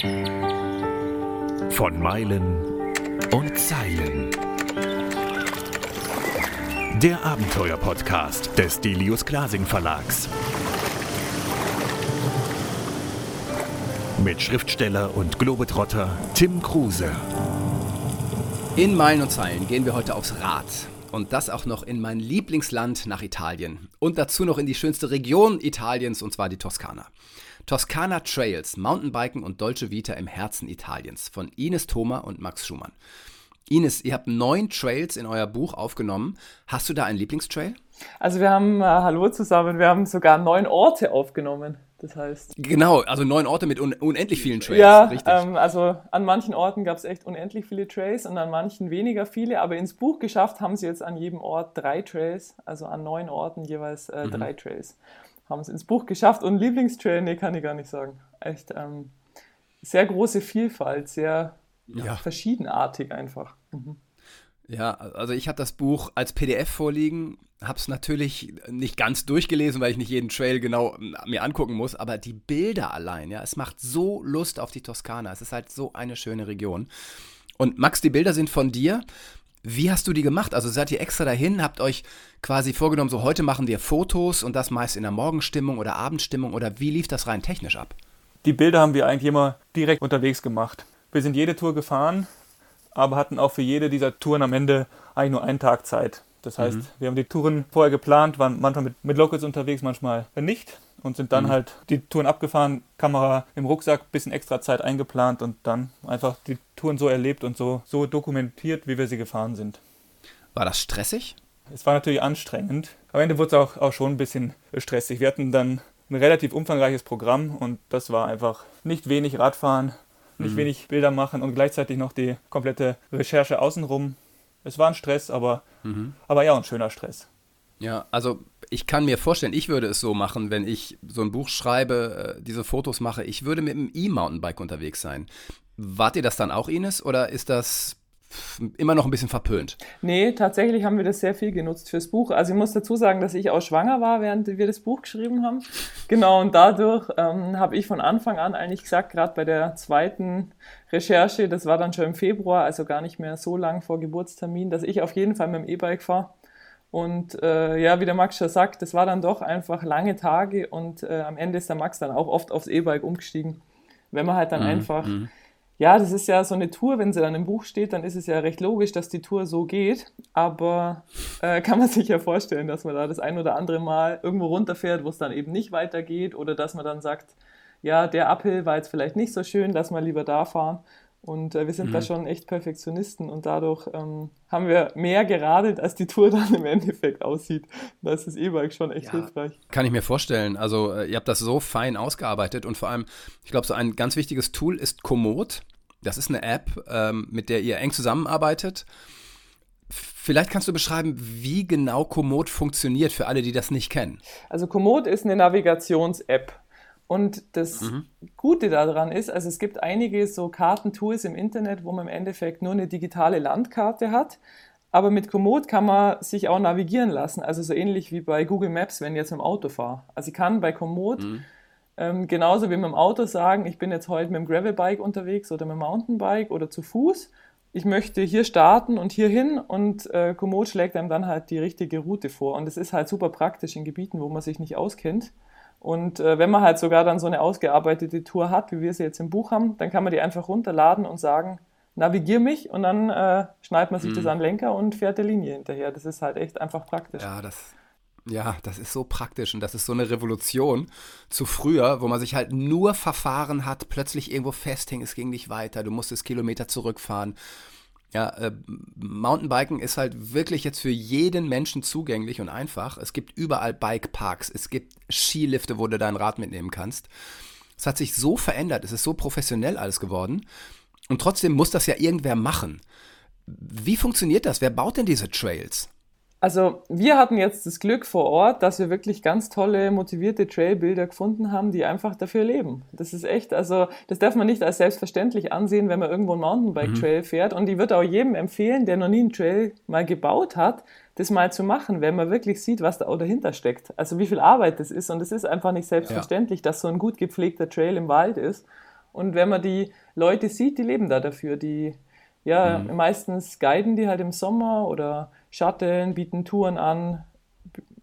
Von Meilen und Zeilen. Der Abenteuer-Podcast des Delius Glasing Verlags. Mit Schriftsteller und Globetrotter Tim Kruse. In Meilen und Zeilen gehen wir heute aufs Rad. Und das auch noch in mein Lieblingsland nach Italien. Und dazu noch in die schönste Region Italiens, und zwar die Toskana. Toskana Trails, Mountainbiken und Dolce Vita im Herzen Italiens von Ines Thoma und Max Schumann. Ines, ihr habt neun Trails in euer Buch aufgenommen. Hast du da einen Lieblingstrail? Also wir haben, äh, hallo zusammen, wir haben sogar neun Orte aufgenommen. Das heißt. Genau, also neun Orte mit un unendlich vielen Trails. Ja, richtig. Ähm, also an manchen Orten gab es echt unendlich viele Trails und an manchen weniger viele, aber ins Buch geschafft haben sie jetzt an jedem Ort drei Trails, also an neun Orten jeweils äh, mhm. drei Trails. Haben es ins Buch geschafft und Lieblingstrail, nee, kann ich gar nicht sagen. Echt ähm, sehr große Vielfalt, sehr ja. verschiedenartig einfach. Mhm. Ja, also ich habe das Buch als PDF vorliegen, habe es natürlich nicht ganz durchgelesen, weil ich nicht jeden Trail genau mir angucken muss, aber die Bilder allein, ja, es macht so Lust auf die Toskana. Es ist halt so eine schöne Region. Und Max, die Bilder sind von dir. Wie hast du die gemacht? Also seid ihr extra dahin, habt euch quasi vorgenommen, so heute machen wir Fotos und das meist in der Morgenstimmung oder Abendstimmung oder wie lief das rein technisch ab? Die Bilder haben wir eigentlich immer direkt unterwegs gemacht. Wir sind jede Tour gefahren, aber hatten auch für jede dieser Touren am Ende eigentlich nur einen Tag Zeit. Das heißt, mhm. wir haben die Touren vorher geplant, waren manchmal mit, mit Locals unterwegs, manchmal nicht und sind dann mhm. halt die Touren abgefahren, Kamera im Rucksack, bisschen extra Zeit eingeplant und dann einfach die Touren so erlebt und so, so dokumentiert, wie wir sie gefahren sind. War das stressig? Es war natürlich anstrengend. Am Ende wurde es auch, auch schon ein bisschen stressig. Wir hatten dann ein relativ umfangreiches Programm und das war einfach nicht wenig Radfahren, nicht mhm. wenig Bilder machen und gleichzeitig noch die komplette Recherche außenrum. Es war ein Stress, aber, mhm. aber ja, ein schöner Stress. Ja, also ich kann mir vorstellen, ich würde es so machen, wenn ich so ein Buch schreibe, äh, diese Fotos mache. Ich würde mit einem E-Mountainbike unterwegs sein. Wart ihr das dann auch, Ines, oder ist das immer noch ein bisschen verpönt. Nee, tatsächlich haben wir das sehr viel genutzt fürs Buch. Also ich muss dazu sagen, dass ich auch schwanger war, während wir das Buch geschrieben haben. Genau, und dadurch ähm, habe ich von Anfang an eigentlich gesagt, gerade bei der zweiten Recherche, das war dann schon im Februar, also gar nicht mehr so lang vor Geburtstermin, dass ich auf jeden Fall mit dem E-Bike fahre. Und äh, ja, wie der Max schon sagt, das war dann doch einfach lange Tage und äh, am Ende ist der Max dann auch oft aufs E-Bike umgestiegen. Wenn man halt dann mhm. einfach mhm ja, das ist ja so eine Tour, wenn sie dann im Buch steht, dann ist es ja recht logisch, dass die Tour so geht. Aber äh, kann man sich ja vorstellen, dass man da das ein oder andere Mal irgendwo runterfährt, wo es dann eben nicht weitergeht. Oder dass man dann sagt, ja, der Uphill war jetzt vielleicht nicht so schön, lass mal lieber da fahren. Und äh, wir sind mhm. da schon echt Perfektionisten und dadurch ähm, haben wir mehr geradelt, als die Tour dann im Endeffekt aussieht. Da ist das E-Bike schon echt ja, hilfreich. Kann ich mir vorstellen. Also äh, ihr habt das so fein ausgearbeitet und vor allem, ich glaube, so ein ganz wichtiges Tool ist Komoot. Das ist eine App, ähm, mit der ihr eng zusammenarbeitet. Vielleicht kannst du beschreiben, wie genau Komoot funktioniert für alle, die das nicht kennen. Also Komoot ist eine Navigations-App. Und das mhm. Gute daran ist, also es gibt einige so Kartentools im Internet, wo man im Endeffekt nur eine digitale Landkarte hat. Aber mit Komoot kann man sich auch navigieren lassen. Also so ähnlich wie bei Google Maps, wenn ich jetzt mit dem Auto fahre. Also ich kann bei Komoot mhm. ähm, genauso wie mit dem Auto sagen, ich bin jetzt heute mit dem Gravelbike unterwegs oder mit dem Mountainbike oder zu Fuß. Ich möchte hier starten und hier hin und äh, Komoot schlägt einem dann halt die richtige Route vor. Und es ist halt super praktisch in Gebieten, wo man sich nicht auskennt. Und äh, wenn man halt sogar dann so eine ausgearbeitete Tour hat, wie wir sie jetzt im Buch haben, dann kann man die einfach runterladen und sagen, navigier mich und dann äh, schneidet man sich mhm. das an den Lenker und fährt der Linie hinterher. Das ist halt echt einfach praktisch. Ja, das, ja, das ist so praktisch und das ist so eine Revolution zu früher, wo man sich halt nur verfahren hat, plötzlich irgendwo festhing, es ging nicht weiter, du musstest Kilometer zurückfahren. Ja, äh, Mountainbiken ist halt wirklich jetzt für jeden Menschen zugänglich und einfach. Es gibt überall Bikeparks, es gibt Skilifte, wo du dein Rad mitnehmen kannst. Es hat sich so verändert, es ist so professionell alles geworden. Und trotzdem muss das ja irgendwer machen. Wie funktioniert das? Wer baut denn diese Trails? Also wir hatten jetzt das Glück vor Ort, dass wir wirklich ganz tolle, motivierte Trailbilder gefunden haben, die einfach dafür leben. Das ist echt, also das darf man nicht als selbstverständlich ansehen, wenn man irgendwo einen Mountainbike-Trail mhm. fährt. Und ich würde auch jedem empfehlen, der noch nie einen Trail mal gebaut hat, das mal zu machen, wenn man wirklich sieht, was da auch dahinter steckt. Also wie viel Arbeit das ist. Und es ist einfach nicht selbstverständlich, ja. dass so ein gut gepflegter Trail im Wald ist. Und wenn man die Leute sieht, die leben da dafür. Die ja mhm. meistens guiden die halt im Sommer oder shutteln, bieten Touren an,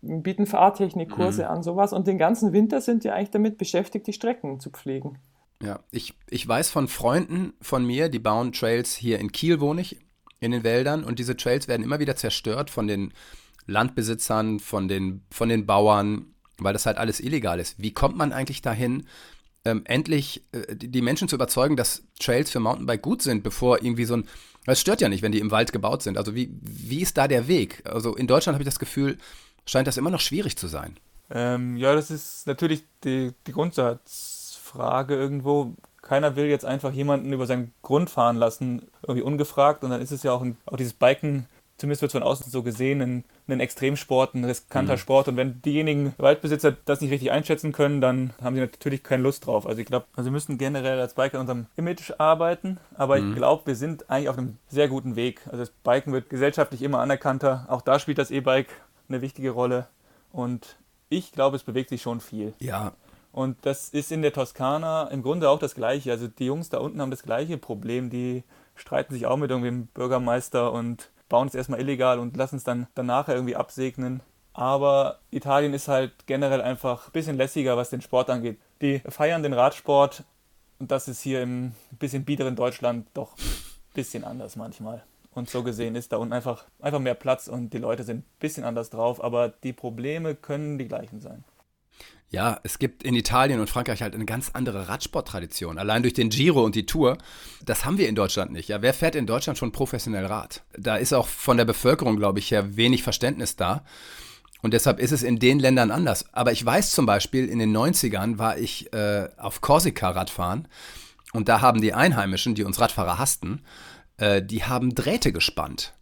bieten Fahrtechnikkurse mhm. an, sowas. Und den ganzen Winter sind die eigentlich damit beschäftigt, die Strecken zu pflegen. Ja, ich, ich weiß von Freunden von mir, die bauen Trails hier in Kiel, wohne ich, in den Wäldern. Und diese Trails werden immer wieder zerstört von den Landbesitzern, von den, von den Bauern, weil das halt alles illegal ist. Wie kommt man eigentlich dahin, ähm, endlich äh, die Menschen zu überzeugen, dass Trails für Mountainbike gut sind, bevor irgendwie so ein. Es stört ja nicht, wenn die im Wald gebaut sind. Also wie, wie ist da der Weg? Also in Deutschland habe ich das Gefühl, scheint das immer noch schwierig zu sein. Ähm, ja, das ist natürlich die, die Grundsatzfrage irgendwo. Keiner will jetzt einfach jemanden über seinen Grund fahren lassen, irgendwie ungefragt. Und dann ist es ja auch, ein, auch dieses Biken zumindest wird von außen so gesehen, ein, ein Extremsport, ein riskanter mhm. Sport. Und wenn diejenigen Waldbesitzer das nicht richtig einschätzen können, dann haben sie natürlich keine Lust drauf. Also ich glaube, also wir müssen generell als Biker an unserem Image arbeiten, aber mhm. ich glaube, wir sind eigentlich auf einem sehr guten Weg. Also das Biken wird gesellschaftlich immer anerkannter. Auch da spielt das E-Bike eine wichtige Rolle. Und ich glaube, es bewegt sich schon viel. Ja, und das ist in der Toskana im Grunde auch das Gleiche. Also die Jungs da unten haben das gleiche Problem. Die streiten sich auch mit irgendeinem Bürgermeister und bauen es erstmal illegal und lassen es dann danach irgendwie absegnen. Aber Italien ist halt generell einfach ein bisschen lässiger, was den Sport angeht. Die feiern den Radsport und das ist hier im bisschen biederen Deutschland doch ein bisschen anders manchmal. Und so gesehen ist da unten einfach, einfach mehr Platz und die Leute sind ein bisschen anders drauf, aber die Probleme können die gleichen sein. Ja, es gibt in Italien und Frankreich halt eine ganz andere Radsporttradition. Allein durch den Giro und die Tour. Das haben wir in Deutschland nicht. Ja, wer fährt in Deutschland schon professionell Rad? Da ist auch von der Bevölkerung, glaube ich, her wenig Verständnis da. Und deshalb ist es in den Ländern anders. Aber ich weiß zum Beispiel, in den 90ern war ich äh, auf Korsika Radfahren. Und da haben die Einheimischen, die uns Radfahrer hassten, äh, die haben Drähte gespannt.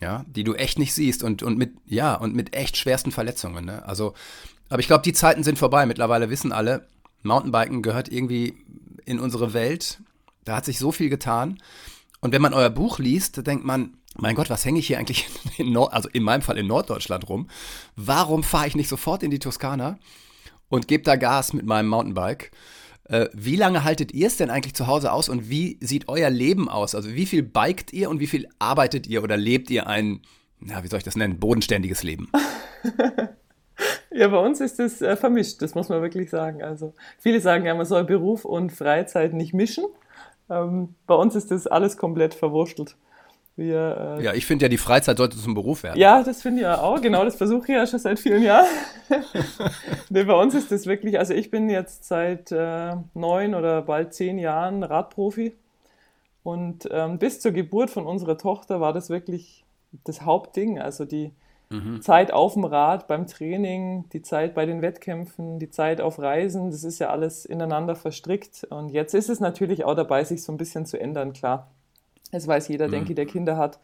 Ja, die du echt nicht siehst und, und mit, ja, und mit echt schwersten Verletzungen. Ne? Also aber ich glaube, die Zeiten sind vorbei. Mittlerweile wissen alle, Mountainbiken gehört irgendwie in unsere Welt. Da hat sich so viel getan. Und wenn man euer Buch liest, denkt man, mein Gott, was hänge ich hier eigentlich in Nord, also in meinem Fall in Norddeutschland rum? Warum fahre ich nicht sofort in die Toskana und gebe da Gas mit meinem Mountainbike? Äh, wie lange haltet ihr es denn eigentlich zu Hause aus und wie sieht euer Leben aus? Also wie viel biket ihr und wie viel arbeitet ihr oder lebt ihr ein, na, wie soll ich das nennen, bodenständiges Leben? Ja, bei uns ist das äh, vermischt, das muss man wirklich sagen. Also viele sagen ja, man soll Beruf und Freizeit nicht mischen. Ähm, bei uns ist das alles komplett verwurschtelt. Wir, äh, ja, ich finde ja, die Freizeit sollte zum Beruf werden. Ja, das finde ich ja auch. Genau, das versuche ich ja schon seit vielen Jahren. nee, bei uns ist das wirklich, also ich bin jetzt seit äh, neun oder bald zehn Jahren Radprofi. Und ähm, bis zur Geburt von unserer Tochter war das wirklich das Hauptding. Also die, Mhm. Zeit auf dem Rad beim Training, die Zeit bei den Wettkämpfen, die Zeit auf Reisen, das ist ja alles ineinander verstrickt. Und jetzt ist es natürlich auch dabei, sich so ein bisschen zu ändern, klar. Es weiß jeder, mhm. denke ich, der Kinder hat,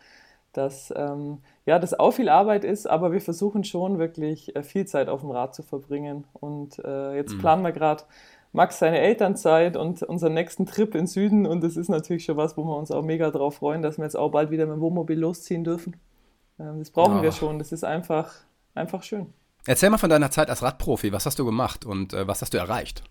dass ähm, ja, das auch viel Arbeit ist, aber wir versuchen schon wirklich äh, viel Zeit auf dem Rad zu verbringen. Und äh, jetzt mhm. planen wir gerade Max seine Elternzeit und unseren nächsten Trip in Süden. Und das ist natürlich schon was, wo wir uns auch mega drauf freuen, dass wir jetzt auch bald wieder mit dem Wohnmobil losziehen dürfen. Ähm, das brauchen oh. wir schon. Das ist einfach, einfach schön. Erzähl mal von deiner Zeit als Radprofi. Was hast du gemacht und äh, was hast du erreicht?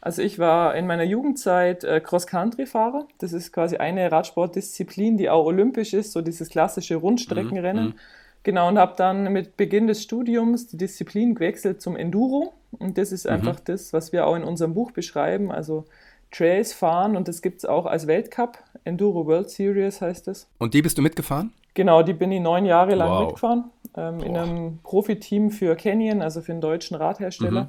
Also ich war in meiner Jugendzeit äh, Cross-Country-Fahrer. Das ist quasi eine Radsportdisziplin, die auch olympisch ist, so dieses klassische Rundstreckenrennen. Mhm. Genau, und habe dann mit Beginn des Studiums die Disziplin gewechselt zum Enduro. Und das ist mhm. einfach das, was wir auch in unserem Buch beschreiben. Also Trails fahren und das gibt es auch als Weltcup. Enduro World Series heißt es. Und die bist du mitgefahren? Genau, die bin ich neun Jahre lang wow. mitgefahren. Ähm, in einem Profiteam für Canyon, also für einen deutschen Radhersteller. Mhm.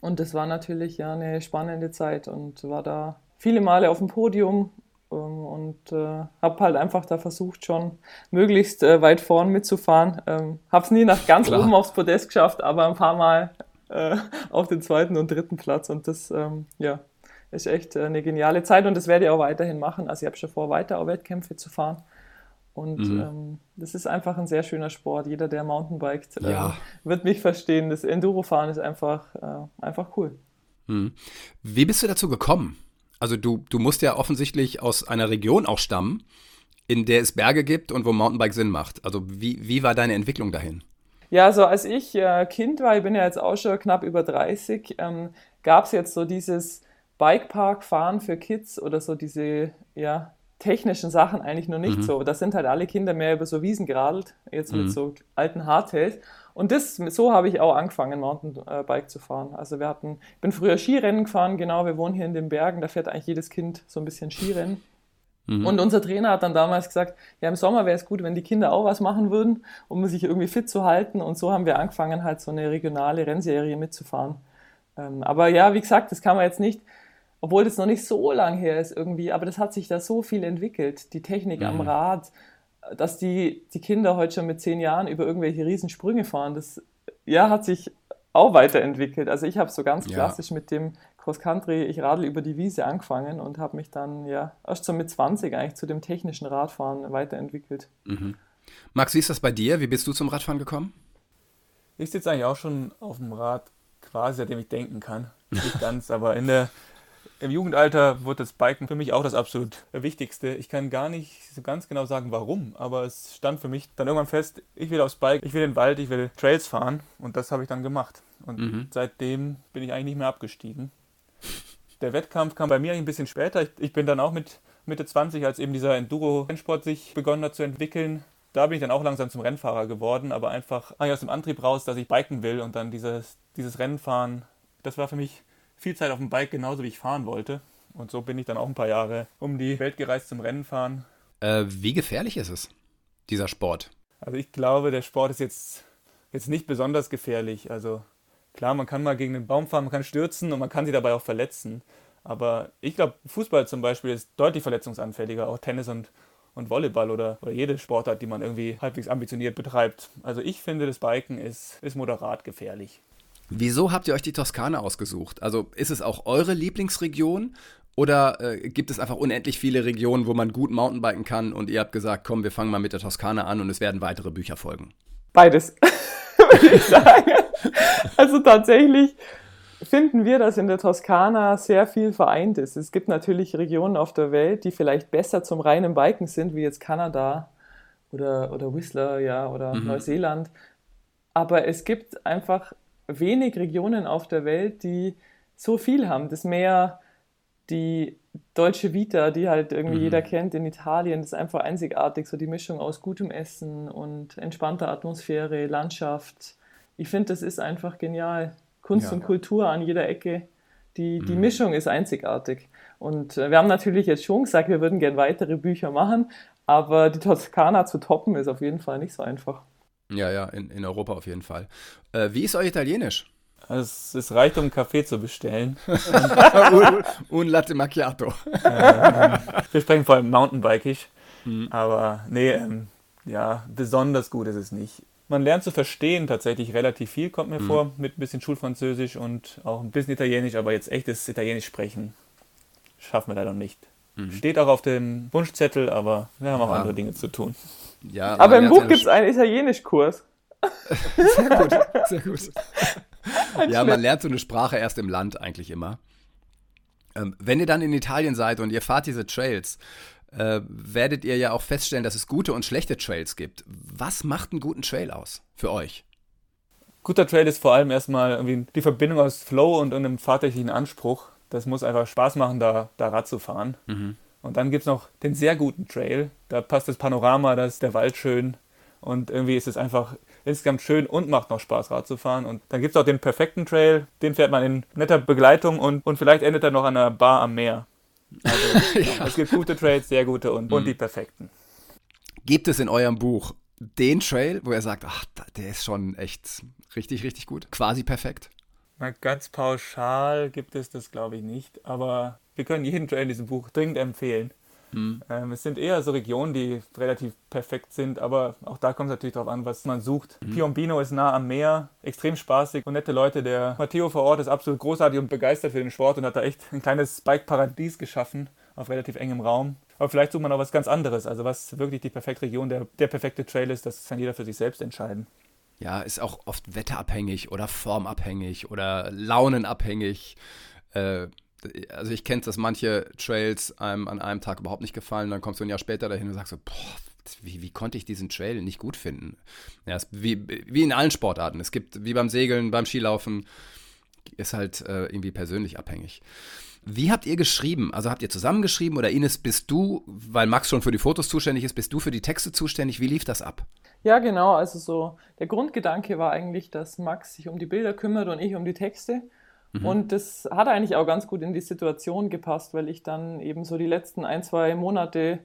Und das war natürlich ja eine spannende Zeit und war da viele Male auf dem Podium ähm, und äh, habe halt einfach da versucht, schon möglichst äh, weit vorn mitzufahren. Ähm, habe es nie nach ganz Klar. oben aufs Podest geschafft, aber ein paar Mal äh, auf den zweiten und dritten Platz. Und das ähm, ja, ist echt äh, eine geniale Zeit und das werde ich auch weiterhin machen. Also ich habe schon vor, weiter auch Wettkämpfe zu fahren. Und mhm. ähm, das ist einfach ein sehr schöner Sport. Jeder, der Mountainbiked, äh, ja. wird mich verstehen. Das Endurofahren ist einfach, äh, einfach cool. Mhm. Wie bist du dazu gekommen? Also du, du musst ja offensichtlich aus einer Region auch stammen, in der es Berge gibt und wo Mountainbike Sinn macht. Also wie, wie war deine Entwicklung dahin? Ja, so als ich äh, Kind war, ich bin ja jetzt auch schon knapp über 30, ähm, gab es jetzt so dieses Bikepark fahren für Kids oder so diese, ja, technischen Sachen eigentlich noch nicht mhm. so. Das sind halt alle Kinder mehr über so Wiesen geradelt, jetzt mhm. mit so alten Hardtails. Und das, so habe ich auch angefangen, Mountainbike zu fahren. Also wir hatten, ich bin früher Skirennen gefahren, genau, wir wohnen hier in den Bergen, da fährt eigentlich jedes Kind so ein bisschen Skirennen. Mhm. Und unser Trainer hat dann damals gesagt, ja, im Sommer wäre es gut, wenn die Kinder auch was machen würden, um sich irgendwie fit zu halten. Und so haben wir angefangen, halt so eine regionale Rennserie mitzufahren. Ähm, aber ja, wie gesagt, das kann man jetzt nicht, obwohl das noch nicht so lang her ist irgendwie, aber das hat sich da so viel entwickelt, die Technik mhm. am Rad, dass die, die Kinder heute schon mit zehn Jahren über irgendwelche Riesensprünge fahren, das ja, hat sich auch weiterentwickelt. Also ich habe so ganz klassisch ja. mit dem Cross Country, ich radel über die Wiese angefangen und habe mich dann ja erst so mit 20 eigentlich zu dem technischen Radfahren weiterentwickelt. Mhm. Max, wie ist das bei dir? Wie bist du zum Radfahren gekommen? Ich sitze eigentlich auch schon auf dem Rad, quasi seitdem ich denken kann. Nicht ganz, aber in der im Jugendalter wurde das Biken für mich auch das absolut Wichtigste. Ich kann gar nicht so ganz genau sagen, warum, aber es stand für mich dann irgendwann fest, ich will aufs Bike, ich will in den Wald, ich will Trails fahren und das habe ich dann gemacht. Und mhm. seitdem bin ich eigentlich nicht mehr abgestiegen. Der Wettkampf kam bei mir ein bisschen später. Ich, ich bin dann auch mit Mitte 20, als eben dieser Enduro-Rennsport sich begonnen hat zu entwickeln, da bin ich dann auch langsam zum Rennfahrer geworden, aber einfach aus dem Antrieb raus, dass ich biken will und dann dieses, dieses Rennfahren, das war für mich viel Zeit auf dem Bike, genauso wie ich fahren wollte. Und so bin ich dann auch ein paar Jahre um die Welt gereist zum Rennenfahren. Äh, wie gefährlich ist es, dieser Sport? Also ich glaube, der Sport ist jetzt, jetzt nicht besonders gefährlich. Also klar, man kann mal gegen einen Baum fahren, man kann stürzen und man kann sich dabei auch verletzen. Aber ich glaube, Fußball zum Beispiel ist deutlich verletzungsanfälliger, auch Tennis und, und Volleyball oder, oder jede Sportart, die man irgendwie halbwegs ambitioniert betreibt. Also ich finde, das Biken ist, ist moderat gefährlich. Wieso habt ihr euch die Toskana ausgesucht? Also ist es auch eure Lieblingsregion oder äh, gibt es einfach unendlich viele Regionen, wo man gut Mountainbiken kann und ihr habt gesagt, komm, wir fangen mal mit der Toskana an und es werden weitere Bücher folgen? Beides, würde ich sagen. also tatsächlich finden wir, dass in der Toskana sehr viel vereint ist. Es gibt natürlich Regionen auf der Welt, die vielleicht besser zum reinen Biken sind, wie jetzt Kanada oder, oder Whistler, ja, oder mhm. Neuseeland. Aber es gibt einfach wenig Regionen auf der Welt, die so viel haben. Das Meer, die deutsche Vita, die halt irgendwie mhm. jeder kennt in Italien, das ist einfach einzigartig, so die Mischung aus gutem Essen und entspannter Atmosphäre, Landschaft. Ich finde, das ist einfach genial. Kunst ja. und Kultur an jeder Ecke. Die, die mhm. Mischung ist einzigartig. Und äh, wir haben natürlich jetzt schon gesagt, wir würden gerne weitere Bücher machen, aber die Toskana zu toppen ist auf jeden Fall nicht so einfach. Ja, ja, in, in Europa auf jeden Fall. Äh, wie ist euer Italienisch? Es, es reicht, um einen Kaffee zu bestellen. un, Latte Macchiato. Äh, wir sprechen vor allem Mountainbikig. Hm. Aber nee, ähm, ja, besonders gut ist es nicht. Man lernt zu verstehen tatsächlich relativ viel, kommt mir hm. vor, mit ein bisschen Schulfranzösisch und auch ein bisschen Italienisch, aber jetzt echtes Italienisch sprechen schaffen wir leider nicht. Mhm. Steht auch auf dem Wunschzettel, aber wir haben auch ja. andere Dinge zu tun. Ja, aber im Buch gibt es einen Italienischkurs. sehr gut, sehr gut. ja, man lernt so eine Sprache erst im Land eigentlich immer. Ähm, wenn ihr dann in Italien seid und ihr fahrt diese Trails, äh, werdet ihr ja auch feststellen, dass es gute und schlechte Trails gibt. Was macht einen guten Trail aus für euch? Guter Trail ist vor allem erstmal irgendwie die Verbindung aus Flow und einem fahrtechlichen Anspruch. Das muss einfach Spaß machen, da, da Rad zu fahren. Mhm. Und dann gibt es noch den sehr guten Trail. Da passt das Panorama, da ist der Wald schön. Und irgendwie ist es einfach insgesamt schön und macht noch Spaß, Rad zu fahren. Und dann gibt es auch den perfekten Trail. Den fährt man in netter Begleitung und, und vielleicht endet er noch an einer Bar am Meer. Also ja. es gibt gute Trails, sehr gute und, mhm. und die perfekten. Gibt es in eurem Buch den Trail, wo er sagt, ach, der ist schon echt richtig, richtig gut? Quasi perfekt? Na, ganz pauschal gibt es das, glaube ich, nicht. Aber wir können jeden Trail in diesem Buch dringend empfehlen. Mhm. Ähm, es sind eher so Regionen, die relativ perfekt sind, aber auch da kommt es natürlich darauf an, was man sucht. Mhm. Piombino ist nah am Meer, extrem spaßig und nette Leute. Der Matteo vor Ort ist absolut großartig und begeistert für den Sport und hat da echt ein kleines Bike-Paradies geschaffen auf relativ engem Raum. Aber vielleicht sucht man auch was ganz anderes. Also was wirklich die perfekte Region, der, der perfekte Trail ist, das kann jeder für sich selbst entscheiden. Ja, ist auch oft wetterabhängig oder formabhängig oder launenabhängig. Äh, also ich kenne es, dass manche Trails einem an einem Tag überhaupt nicht gefallen, dann kommst du ein Jahr später dahin und sagst so, boah, wie, wie konnte ich diesen Trail nicht gut finden? Ja, wie, wie in allen Sportarten. Es gibt, wie beim Segeln, beim Skilaufen, ist halt äh, irgendwie persönlich abhängig. Wie habt ihr geschrieben? Also habt ihr zusammengeschrieben oder Ines, bist du, weil Max schon für die Fotos zuständig ist, bist du für die Texte zuständig? Wie lief das ab? Ja, genau. Also so der Grundgedanke war eigentlich, dass Max sich um die Bilder kümmert und ich um die Texte. Mhm. Und das hat eigentlich auch ganz gut in die Situation gepasst, weil ich dann eben so die letzten ein, zwei Monate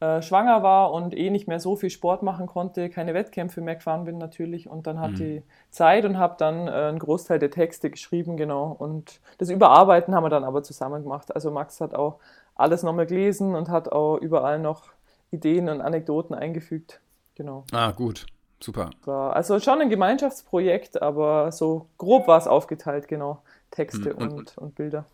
äh, schwanger war und eh nicht mehr so viel Sport machen konnte, keine Wettkämpfe mehr gefahren bin natürlich und dann hatte mhm. ich Zeit und habe dann äh, einen Großteil der Texte geschrieben, genau. Und das Überarbeiten haben wir dann aber zusammen gemacht. Also Max hat auch alles nochmal gelesen und hat auch überall noch Ideen und Anekdoten eingefügt, genau. Ah, gut. Super. Also schon ein Gemeinschaftsprojekt, aber so grob war es aufgeteilt, genau. Texte mhm. und, und, und Bilder.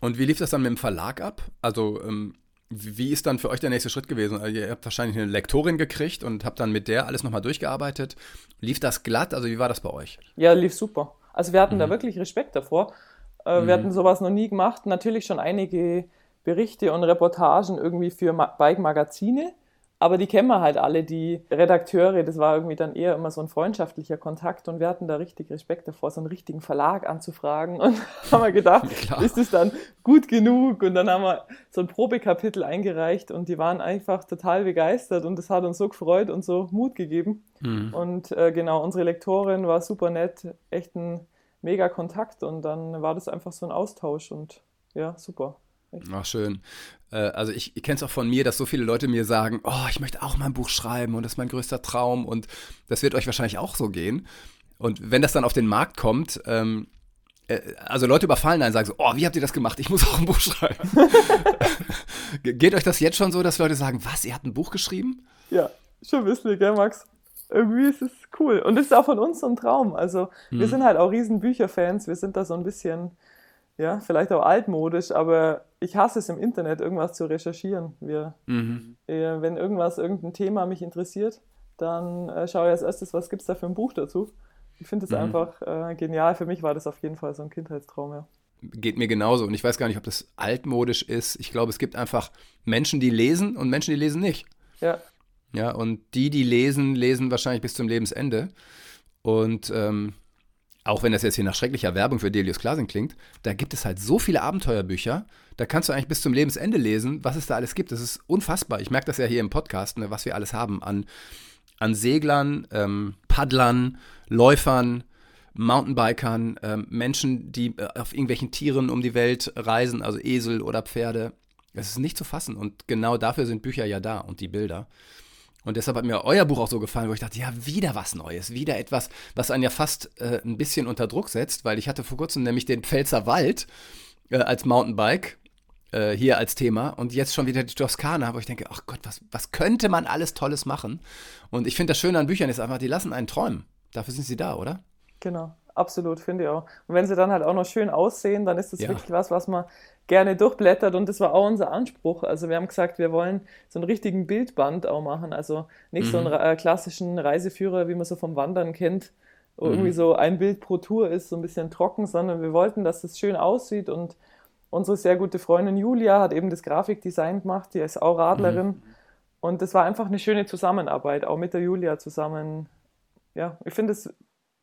Und wie lief das dann mit dem Verlag ab? Also ähm, wie ist dann für euch der nächste Schritt gewesen? Also ihr habt wahrscheinlich eine Lektorin gekriegt und habt dann mit der alles nochmal durchgearbeitet. Lief das glatt? Also wie war das bei euch? Ja, lief super. Also wir hatten mhm. da wirklich Respekt davor. Äh, mhm. Wir hatten sowas noch nie gemacht. Natürlich schon einige Berichte und Reportagen irgendwie für Bike-Magazine. Aber die kennen wir halt alle, die Redakteure. Das war irgendwie dann eher immer so ein freundschaftlicher Kontakt und wir hatten da richtig Respekt davor, so einen richtigen Verlag anzufragen. Und haben wir gedacht, Klar. ist es dann gut genug? Und dann haben wir so ein Probekapitel eingereicht und die waren einfach total begeistert und das hat uns so gefreut und so Mut gegeben. Mhm. Und äh, genau, unsere Lektorin war super nett, echt ein mega Kontakt und dann war das einfach so ein Austausch und ja, super. Ach, schön. Äh, also ich, ich kenne es auch von mir, dass so viele Leute mir sagen, oh, ich möchte auch mal ein Buch schreiben und das ist mein größter Traum und das wird euch wahrscheinlich auch so gehen. Und wenn das dann auf den Markt kommt, ähm, äh, also Leute überfallen einen und sagen so, oh, wie habt ihr das gemacht? Ich muss auch ein Buch schreiben. Geht euch das jetzt schon so, dass Leute sagen, was, ihr habt ein Buch geschrieben? Ja, schon ein bisschen, gell, Max? Irgendwie ist es cool. Und das ist auch von uns so ein Traum. Also wir hm. sind halt auch riesen Bücherfans. Wir sind da so ein bisschen ja, vielleicht auch altmodisch, aber ich hasse es im Internet, irgendwas zu recherchieren. Wir, mhm. äh, wenn irgendwas, irgendein Thema mich interessiert, dann äh, schaue ich als erstes, was gibt es da für ein Buch dazu. Ich finde es mhm. einfach äh, genial. Für mich war das auf jeden Fall so ein Kindheitstraum, ja. Geht mir genauso. Und ich weiß gar nicht, ob das altmodisch ist. Ich glaube, es gibt einfach Menschen, die lesen und Menschen, die lesen nicht. Ja. Ja, und die, die lesen, lesen wahrscheinlich bis zum Lebensende. Und ähm, auch wenn das jetzt hier nach schrecklicher Werbung für Delius Klasing klingt, da gibt es halt so viele Abenteuerbücher, da kannst du eigentlich bis zum Lebensende lesen, was es da alles gibt. Das ist unfassbar. Ich merke das ja hier im Podcast, ne, was wir alles haben an, an Seglern, ähm, Paddlern, Läufern, Mountainbikern, ähm, Menschen, die äh, auf irgendwelchen Tieren um die Welt reisen, also Esel oder Pferde. Es ist nicht zu fassen und genau dafür sind Bücher ja da und die Bilder. Und deshalb hat mir euer Buch auch so gefallen, wo ich dachte, ja, wieder was Neues, wieder etwas, was einen ja fast äh, ein bisschen unter Druck setzt, weil ich hatte vor kurzem nämlich den Pfälzer Wald äh, als Mountainbike äh, hier als Thema und jetzt schon wieder die Toskana, wo ich denke, ach Gott, was, was könnte man alles Tolles machen? Und ich finde das Schöne an Büchern ist einfach, die lassen einen träumen. Dafür sind sie da, oder? Genau, absolut, finde ich auch. Und wenn sie dann halt auch noch schön aussehen, dann ist das ja. wirklich was, was man gerne durchblättert und das war auch unser Anspruch. Also wir haben gesagt, wir wollen so einen richtigen Bildband auch machen, also nicht mhm. so einen äh, klassischen Reiseführer, wie man so vom Wandern kennt, wo mhm. irgendwie so ein Bild pro Tour ist, so ein bisschen trocken, sondern wir wollten, dass es schön aussieht und unsere sehr gute Freundin Julia hat eben das Grafikdesign gemacht, die ist auch Radlerin mhm. und das war einfach eine schöne Zusammenarbeit, auch mit der Julia zusammen. Ja, ich finde, das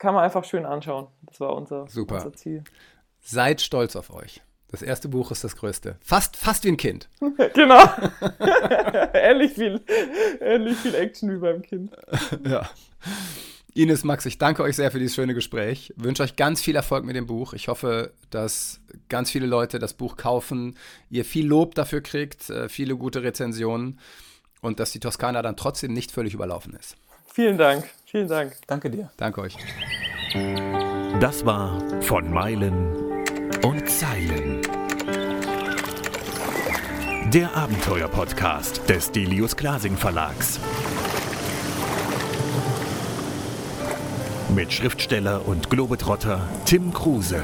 kann man einfach schön anschauen. Das war unser, Super. unser Ziel. Seid stolz auf euch. Das erste Buch ist das größte. Fast, fast wie ein Kind. genau. ähnlich, viel, ähnlich viel Action wie beim Kind. ja. Ines, Max, ich danke euch sehr für dieses schöne Gespräch. Ich wünsche euch ganz viel Erfolg mit dem Buch. Ich hoffe, dass ganz viele Leute das Buch kaufen, ihr viel Lob dafür kriegt, äh, viele gute Rezensionen und dass die Toskana dann trotzdem nicht völlig überlaufen ist. Vielen Dank. Vielen Dank. Danke dir. Danke euch. Das war von Meilen und Zeilen. Der Abenteuer-Podcast des Delius Glasing Verlags. Mit Schriftsteller und Globetrotter Tim Kruse.